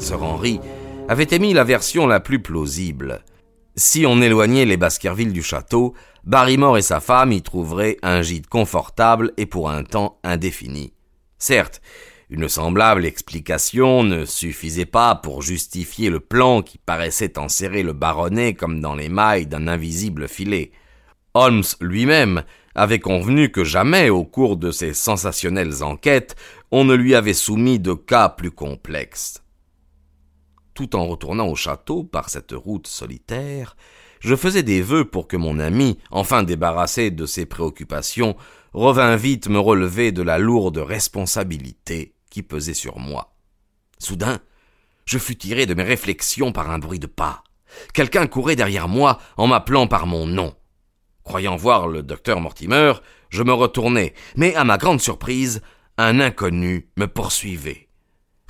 Sir Henry avait émis la version la plus plausible. Si on éloignait les Baskerville du château, Barrymore et sa femme y trouveraient un gîte confortable et pour un temps indéfini. Certes, une semblable explication ne suffisait pas pour justifier le plan qui paraissait enserrer le baronnet comme dans les mailles d'un invisible filet. Holmes lui-même avait convenu que jamais au cours de ses sensationnelles enquêtes on ne lui avait soumis de cas plus complexes tout en retournant au château par cette route solitaire, je faisais des vœux pour que mon ami, enfin débarrassé de ses préoccupations, revint vite me relever de la lourde responsabilité qui pesait sur moi. Soudain, je fus tiré de mes réflexions par un bruit de pas. Quelqu'un courait derrière moi en m'appelant par mon nom. Croyant voir le docteur Mortimer, je me retournai, mais à ma grande surprise, un inconnu me poursuivait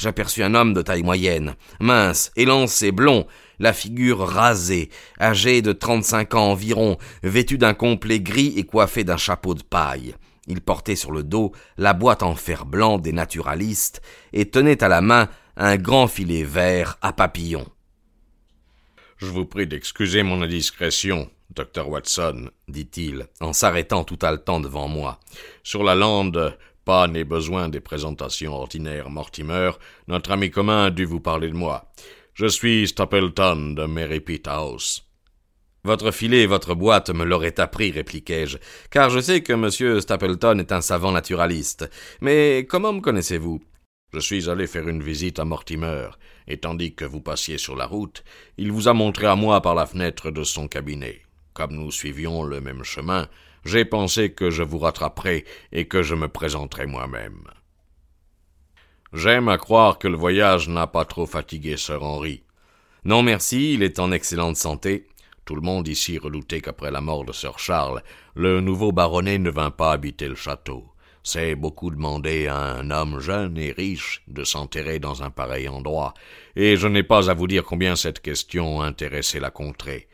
j'aperçus un homme de taille moyenne, mince, élancé, blond, la figure rasée, âgé de trente-cinq ans environ, vêtu d'un complet gris et coiffé d'un chapeau de paille. Il portait sur le dos la boîte en fer blanc des naturalistes et tenait à la main un grand filet vert à papillons. Je vous prie d'excuser mon indiscrétion, docteur Watson, dit-il, en s'arrêtant tout haletant devant moi. Sur la lande, pas n'est besoin des présentations ordinaires, Mortimer. Notre ami commun a dû vous parler de moi. Je suis Stapleton de Merripit House. Votre filet et votre boîte me l'auraient appris, répliquai-je, car je sais que M. Stapleton est un savant naturaliste. Mais comment me connaissez-vous? Je suis allé faire une visite à Mortimer, et tandis que vous passiez sur la route, il vous a montré à moi par la fenêtre de son cabinet. Comme nous suivions le même chemin, j'ai pensé que je vous rattraperai et que je me présenterai moi-même. J'aime à croire que le voyage n'a pas trop fatigué Sir Henry. Non, merci, il est en excellente santé. Tout le monde ici redoutait qu'après la mort de Sir Charles, le nouveau baronnet ne vint pas habiter le château. C'est beaucoup demander à un homme jeune et riche de s'enterrer dans un pareil endroit, et je n'ai pas à vous dire combien cette question intéressait la contrée.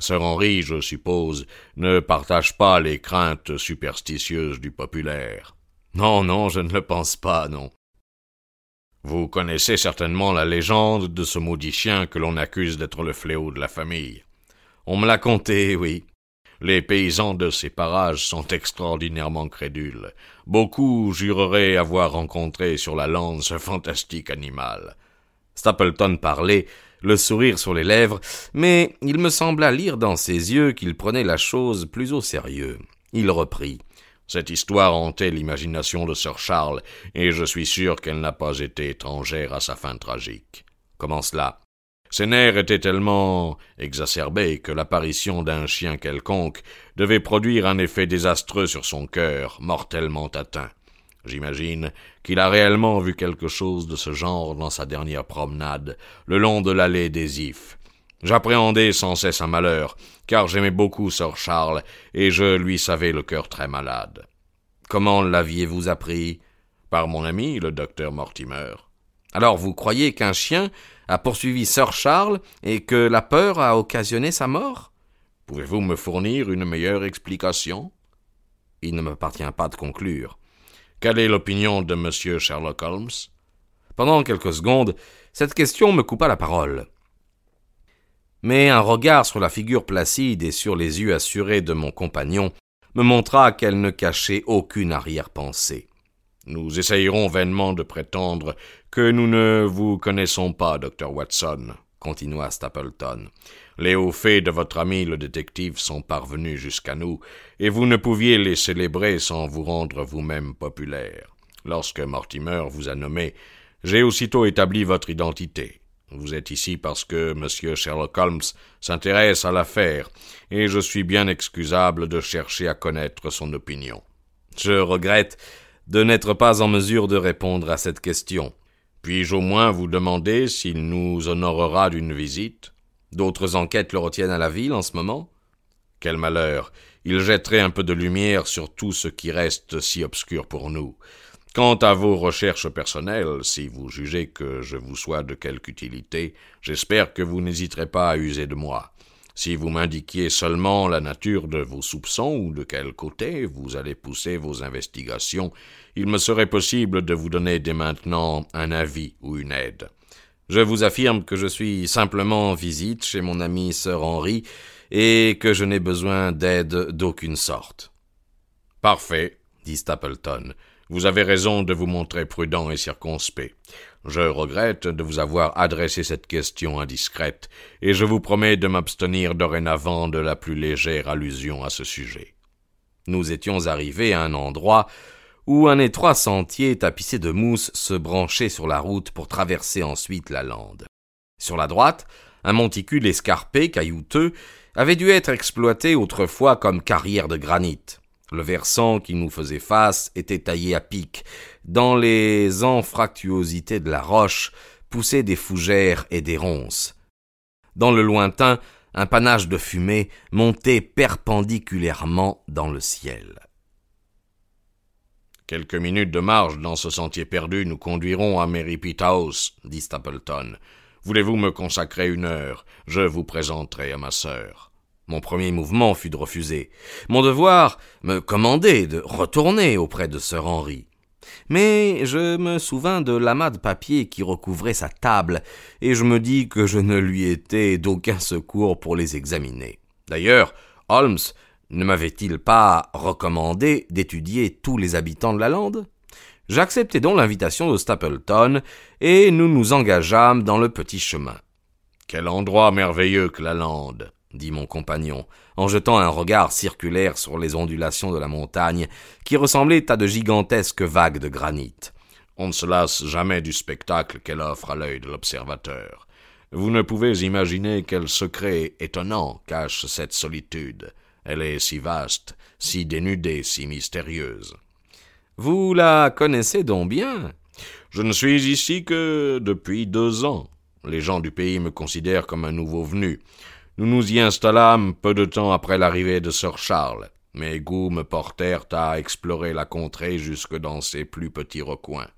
Sir Henri, je suppose, ne partage pas les craintes superstitieuses du populaire. Non, non, je ne le pense pas, non. Vous connaissez certainement la légende de ce maudit chien que l'on accuse d'être le fléau de la famille. On me l'a conté, oui. Les paysans de ces parages sont extraordinairement crédules. Beaucoup jureraient avoir rencontré sur la lande ce fantastique animal. Stapleton parlait, le sourire sur les lèvres, mais il me sembla lire dans ses yeux qu'il prenait la chose plus au sérieux. Il reprit. Cette histoire hantait l'imagination de Sir Charles, et je suis sûr qu'elle n'a pas été étrangère à sa fin tragique. Comment cela? Ses nerfs étaient tellement exacerbés que l'apparition d'un chien quelconque devait produire un effet désastreux sur son cœur, mortellement atteint. J'imagine qu'il a réellement vu quelque chose de ce genre dans sa dernière promenade, le long de l'allée des Ifs. J'appréhendais sans cesse un malheur, car j'aimais beaucoup Sir Charles, et je lui savais le cœur très malade. Comment l'aviez-vous appris? Par mon ami, le docteur Mortimer. Alors vous croyez qu'un chien a poursuivi Sir Charles et que la peur a occasionné sa mort? Pouvez-vous me fournir une meilleure explication? Il ne m'appartient pas de conclure. Quelle est l'opinion de M. Sherlock Holmes? Pendant quelques secondes, cette question me coupa la parole. Mais un regard sur la figure placide et sur les yeux assurés de mon compagnon me montra qu'elle ne cachait aucune arrière-pensée. Nous essayerons vainement de prétendre que nous ne vous connaissons pas, docteur Watson, continua Stapleton. Les hauts faits de votre ami le détective sont parvenus jusqu'à nous, et vous ne pouviez les célébrer sans vous rendre vous-même populaire. Lorsque Mortimer vous a nommé, j'ai aussitôt établi votre identité. Vous êtes ici parce que M. Sherlock Holmes s'intéresse à l'affaire, et je suis bien excusable de chercher à connaître son opinion. Je regrette de n'être pas en mesure de répondre à cette question. Puis-je au moins vous demander s'il nous honorera d'une visite? D'autres enquêtes le retiennent à la ville en ce moment? Quel malheur Il jetterait un peu de lumière sur tout ce qui reste si obscur pour nous. Quant à vos recherches personnelles, si vous jugez que je vous sois de quelque utilité, j'espère que vous n'hésiterez pas à user de moi. Si vous m'indiquiez seulement la nature de vos soupçons ou de quel côté vous allez pousser vos investigations, il me serait possible de vous donner dès maintenant un avis ou une aide. Je vous affirme que je suis simplement en visite chez mon ami Sir Henry et que je n'ai besoin d'aide d'aucune sorte. Parfait, dit Stapleton. Vous avez raison de vous montrer prudent et circonspect. Je regrette de vous avoir adressé cette question indiscrète, et je vous promets de m'abstenir dorénavant de la plus légère allusion à ce sujet. Nous étions arrivés à un endroit où un étroit sentier tapissé de mousse se branchait sur la route pour traverser ensuite la lande. Sur la droite, un monticule escarpé, caillouteux, avait dû être exploité autrefois comme carrière de granit. Le versant qui nous faisait face était taillé à pic. Dans les anfractuosités de la roche poussaient des fougères et des ronces. Dans le lointain, un panache de fumée montait perpendiculairement dans le ciel. Quelques minutes de marche dans ce sentier perdu nous conduiront à Merripit House, dit Stapleton. Voulez-vous me consacrer une heure? Je vous présenterai à ma sœur. Mon premier mouvement fut de refuser. Mon devoir me commandait de retourner auprès de sir Henry. Mais je me souvins de l'amas de papier qui recouvrait sa table, et je me dis que je ne lui étais d'aucun secours pour les examiner. D'ailleurs, Holmes ne m'avait-il pas recommandé d'étudier tous les habitants de la lande? J'acceptai donc l'invitation de Stapleton, et nous nous engageâmes dans le petit chemin. Quel endroit merveilleux que la lande dit mon compagnon, en jetant un regard circulaire sur les ondulations de la montagne, qui ressemblaient à de gigantesques vagues de granit. On ne se lasse jamais du spectacle qu'elle offre à l'œil de l'observateur. Vous ne pouvez imaginer quel secret étonnant cache cette solitude. Elle est si vaste, si dénudée, si mystérieuse. Vous la connaissez donc bien Je ne suis ici que depuis deux ans. Les gens du pays me considèrent comme un nouveau venu. Nous nous y installâmes peu de temps après l'arrivée de Sir Charles. Mes goûts me portèrent à explorer la contrée jusque dans ses plus petits recoins.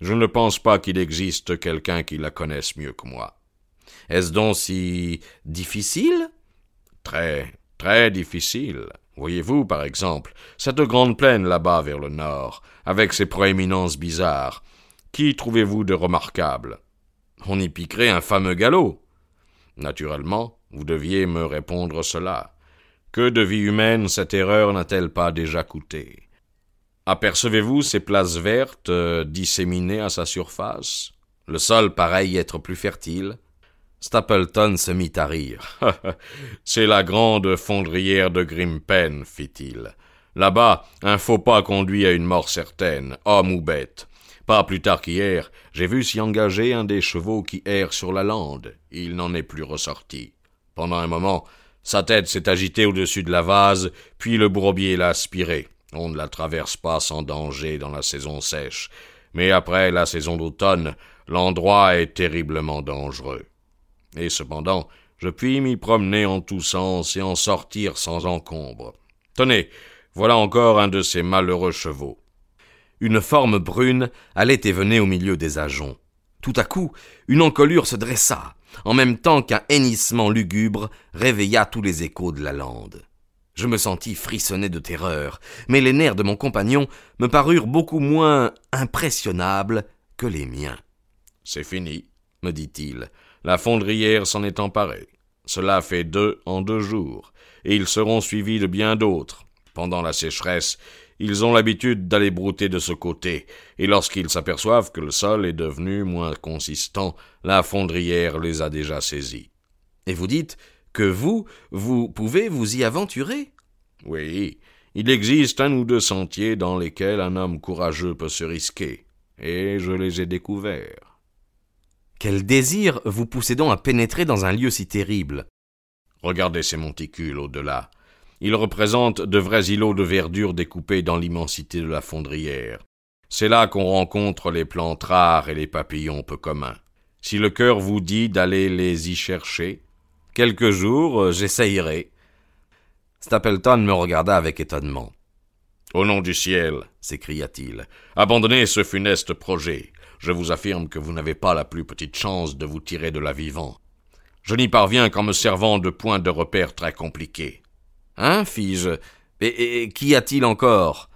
Je ne pense pas qu'il existe quelqu'un qui la connaisse mieux que moi. Est-ce donc si difficile? Très, très difficile. Voyez-vous, par exemple, cette grande plaine là-bas vers le nord, avec ses proéminences bizarres. Qui trouvez-vous de remarquable? On y piquerait un fameux galop. Naturellement, vous deviez me répondre cela. Que de vie humaine cette erreur n'a-t-elle pas déjà coûté? Apercevez-vous ces places vertes euh, disséminées à sa surface? Le sol pareil être plus fertile? Stapleton se mit à rire. C'est la grande fondrière de Grimpen, fit-il. Là-bas, un faux pas conduit à une mort certaine, homme ou bête. Pas plus tard qu'hier, j'ai vu s'y engager un des chevaux qui errent sur la lande. Il n'en est plus ressorti. Pendant un moment, sa tête s'est agitée au-dessus de la vase, puis le bourbier l'a aspirée. On ne la traverse pas sans danger dans la saison sèche, mais après la saison d'automne, l'endroit est terriblement dangereux. Et cependant, je puis m'y promener en tous sens et en sortir sans encombre. Tenez, voilà encore un de ces malheureux chevaux. Une forme brune allait et venait au milieu des ajoncs. Tout à coup, une encolure se dressa en même temps qu'un hennissement lugubre réveilla tous les échos de la lande. Je me sentis frissonner de terreur, mais les nerfs de mon compagnon me parurent beaucoup moins impressionnables que les miens. C'est fini, me dit-il. La fondrière s'en est emparée. Cela fait deux en deux jours, et ils seront suivis de bien d'autres. Pendant la sécheresse, ils ont l'habitude d'aller brouter de ce côté, et lorsqu'ils s'aperçoivent que le sol est devenu moins consistant, la fondrière les a déjà saisis. Et vous dites que vous, vous pouvez vous y aventurer? Oui, il existe un ou deux sentiers dans lesquels un homme courageux peut se risquer, et je les ai découverts. Quel désir vous poussez donc à pénétrer dans un lieu si terrible? Regardez ces monticules au-delà. Ils représentent de vrais îlots de verdure découpés dans l'immensité de la fondrière. C'est là qu'on rencontre les plantes rares et les papillons peu communs. Si le cœur vous dit d'aller les y chercher, quelques jours, euh, j'essayerai. Stapleton me regarda avec étonnement. Au nom du ciel, s'écria-t-il, abandonnez ce funeste projet. Je vous affirme que vous n'avez pas la plus petite chance de vous tirer de la vivant. Je n'y parviens qu'en me servant de points de repère très compliqués. Hein, fis-je? Et, qu'y a-t-il encore?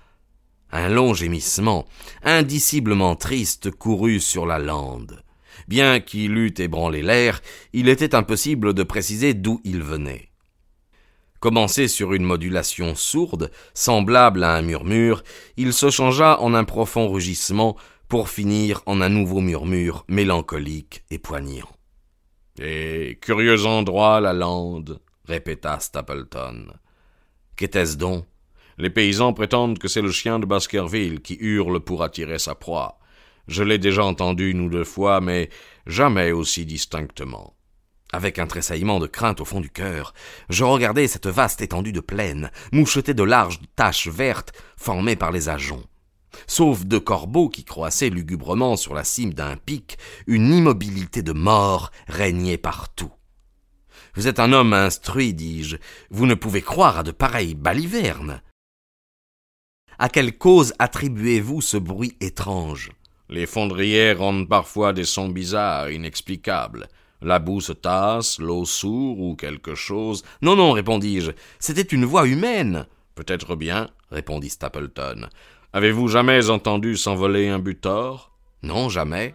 Un long gémissement, indiciblement triste, courut sur la lande. Bien qu'il eût ébranlé l'air, il était impossible de préciser d'où il venait. Commencé sur une modulation sourde, semblable à un murmure, il se changea en un profond rugissement pour finir en un nouveau murmure mélancolique et poignant. Et curieux endroit la lande, répéta Stapleton. Qu'était-ce donc? Les paysans prétendent que c'est le chien de Baskerville qui hurle pour attirer sa proie. Je l'ai déjà entendu une ou deux fois, mais jamais aussi distinctement. Avec un tressaillement de crainte au fond du cœur, je regardais cette vaste étendue de plaine, mouchetée de larges taches vertes formées par les ajoncs. Sauf deux corbeaux qui croissaient lugubrement sur la cime d'un pic, une immobilité de mort régnait partout. Vous êtes un homme instruit, dis-je, vous ne pouvez croire à de pareilles balivernes. À quelle cause attribuez-vous ce bruit étrange? Les fondrières rendent parfois des sons bizarres, inexplicables. La boue se tasse, l'eau sourd ou quelque chose. Non, non, répondis-je, c'était une voix humaine. Peut-être bien, répondit Stapleton. Avez-vous jamais entendu s'envoler un butor? Non, jamais.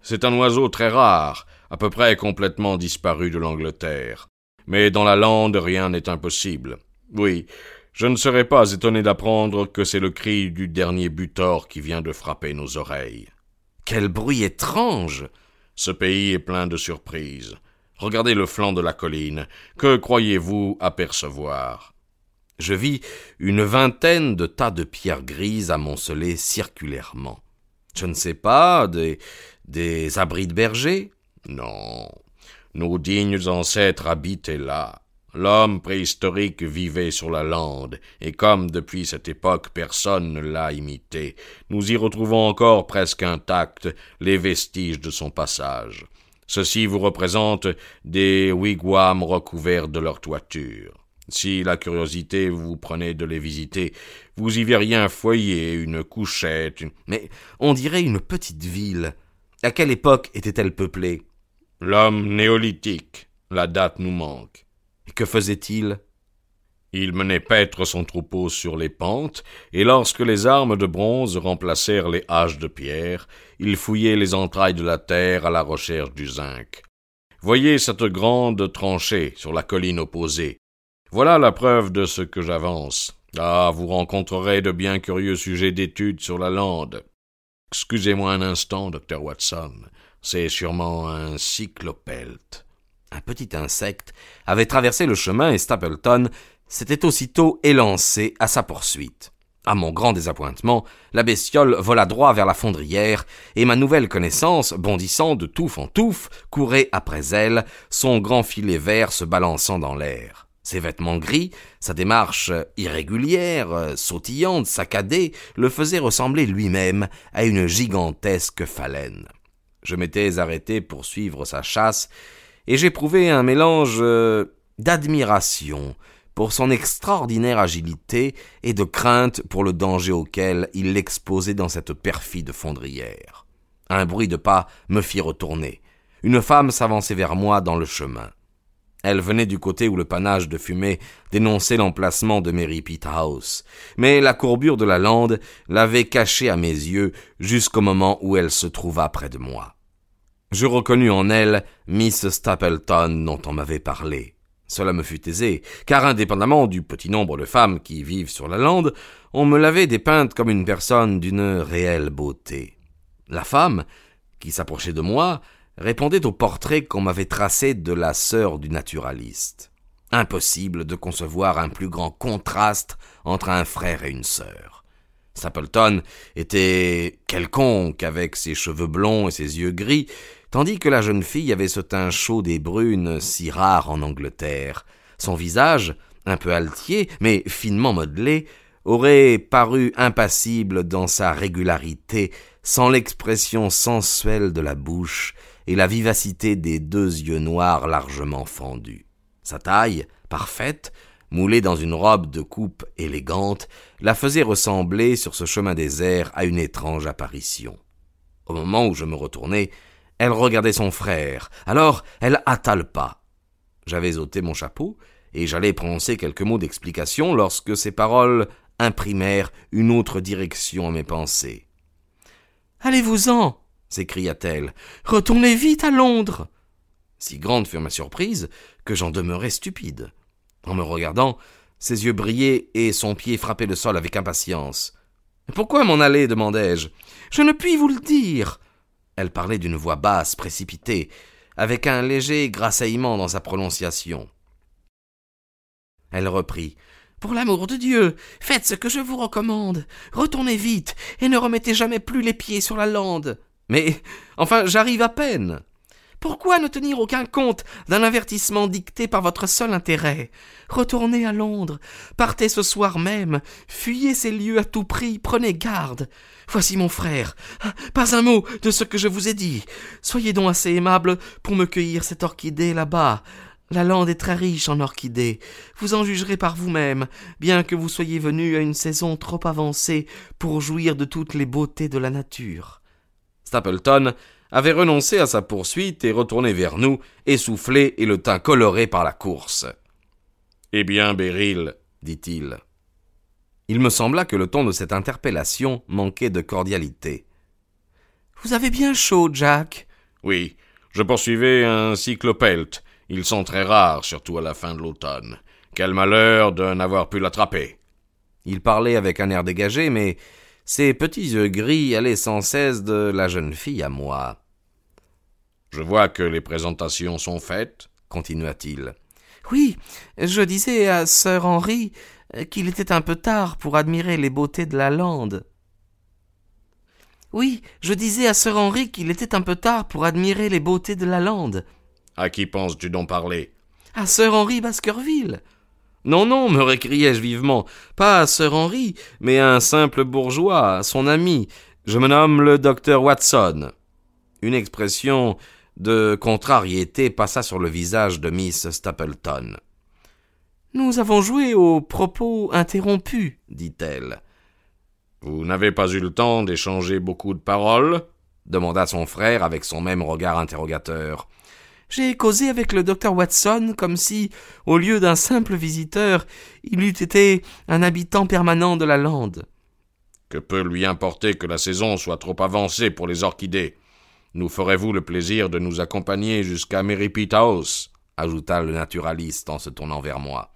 C'est un oiseau très rare, à peu près complètement disparu de l'Angleterre. Mais dans la lande rien n'est impossible. Oui, je ne serais pas étonné d'apprendre que c'est le cri du dernier butor qui vient de frapper nos oreilles. Quel bruit étrange. Ce pays est plein de surprises. Regardez le flanc de la colline. Que croyez-vous apercevoir? Je vis une vingtaine de tas de pierres grises amoncelées circulairement. Je ne sais pas, des, des abris de bergers Non. Nos dignes ancêtres habitaient là. L'homme préhistorique vivait sur la lande, et comme depuis cette époque personne ne l'a imité, nous y retrouvons encore presque intacts les vestiges de son passage. Ceci vous représente des wigwams recouverts de leur toiture. Si la curiosité vous prenait de les visiter, vous y verriez un foyer, une couchette, mais on dirait une petite ville. À quelle époque était-elle peuplée? L'homme néolithique. La date nous manque. Que faisait-il? Il menait paître son troupeau sur les pentes, et lorsque les armes de bronze remplacèrent les haches de pierre, il fouillait les entrailles de la terre à la recherche du zinc. Voyez cette grande tranchée sur la colline opposée. Voilà la preuve de ce que j'avance. Ah, vous rencontrerez de bien curieux sujets d'étude sur la lande. Excusez-moi un instant, docteur Watson. C'est sûrement un cyclopelte. Un petit insecte avait traversé le chemin et Stapleton s'était aussitôt élancé à sa poursuite. À mon grand désappointement, la bestiole vola droit vers la fondrière, et ma nouvelle connaissance, bondissant de touffe en touffe, courait après elle, son grand filet vert se balançant dans l'air. Ses vêtements gris, sa démarche irrégulière, sautillante, saccadée, le faisaient ressembler lui-même à une gigantesque phalène. Je m'étais arrêté pour suivre sa chasse, et j'éprouvais un mélange euh, d'admiration pour son extraordinaire agilité et de crainte pour le danger auquel il l'exposait dans cette perfide fondrière. Un bruit de pas me fit retourner. Une femme s'avançait vers moi dans le chemin. Elle venait du côté où le panache de fumée dénonçait l'emplacement de Mary Pete House, mais la courbure de la lande l'avait cachée à mes yeux jusqu'au moment où elle se trouva près de moi. Je reconnus en elle Miss Stapleton dont on m'avait parlé. Cela me fut aisé, car indépendamment du petit nombre de femmes qui vivent sur la lande, on me l'avait dépeinte comme une personne d'une réelle beauté. La femme, qui s'approchait de moi, répondait au portrait qu'on m'avait tracé de la sœur du naturaliste. Impossible de concevoir un plus grand contraste entre un frère et une sœur. Stapleton était quelconque avec ses cheveux blonds et ses yeux gris, tandis que la jeune fille avait ce teint chaud des brunes si rare en Angleterre. Son visage, un peu altier, mais finement modelé, aurait paru impassible dans sa régularité, sans l'expression sensuelle de la bouche et la vivacité des deux yeux noirs largement fendus. Sa taille, parfaite, moulée dans une robe de coupe élégante, la faisait ressembler sur ce chemin désert à une étrange apparition. Au moment où je me retournai, elle regardait son frère, alors elle hâta le pas. J'avais ôté mon chapeau, et j'allais prononcer quelques mots d'explication lorsque ces paroles imprimèrent une autre direction à mes pensées. Allez-vous-en s'écria-t-elle. Retournez vite à Londres. Si grande fut ma surprise que j'en demeurai stupide. En me regardant, ses yeux brillaient et son pied frappait le sol avec impatience. Pourquoi m'en aller? demandai-je. Je ne puis vous le dire. Elle parlait d'une voix basse, précipitée, avec un léger grassaillement dans sa prononciation. Elle reprit. Pour l'amour de Dieu, faites ce que je vous recommande. Retournez vite, et ne remettez jamais plus les pieds sur la lande. Mais, enfin, j'arrive à peine. Pourquoi ne tenir aucun compte d'un avertissement dicté par votre seul intérêt? Retournez à Londres, partez ce soir même, fuyez ces lieux à tout prix, prenez garde. Voici mon frère. Pas un mot de ce que je vous ai dit. Soyez donc assez aimable pour me cueillir cette orchidée là-bas. La lande est très riche en orchidées. Vous en jugerez par vous-même, bien que vous soyez venu à une saison trop avancée pour jouir de toutes les beautés de la nature. Stapleton avait renoncé à sa poursuite et retourné vers nous, essoufflé et le teint coloré par la course. Eh bien, Beryl, dit-il. Il me sembla que le ton de cette interpellation manquait de cordialité. Vous avez bien chaud, Jack. Oui, je poursuivais un cyclopelt. Ils sont très rares, surtout à la fin de l'automne. Quel malheur de n'avoir pu l'attraper. Il parlait avec un air dégagé, mais ses petits yeux gris allaient sans cesse de la jeune fille à moi. Je vois que les présentations sont faites, continua-t-il. Oui, je disais à sir Henry qu'il était un peu tard pour admirer les beautés de la lande. Oui, je disais à sir Henry qu'il était un peu tard pour admirer les beautés de la lande. À qui penses-tu donc parler? À sir Henry Baskerville. Non, non, me récriai-je vivement, pas à Sir Henry, mais à un simple bourgeois, son ami. Je me nomme le docteur Watson. Une expression de contrariété passa sur le visage de Miss Stapleton. Nous avons joué aux propos interrompus, dit-elle. Vous n'avez pas eu le temps d'échanger beaucoup de paroles? demanda son frère avec son même regard interrogateur. J'ai causé avec le docteur Watson comme si, au lieu d'un simple visiteur, il eût été un habitant permanent de la lande. Que peut lui importer que la saison soit trop avancée pour les orchidées? Nous ferez-vous le plaisir de nous accompagner jusqu'à Merripit House ajouta le naturaliste en se tournant vers moi.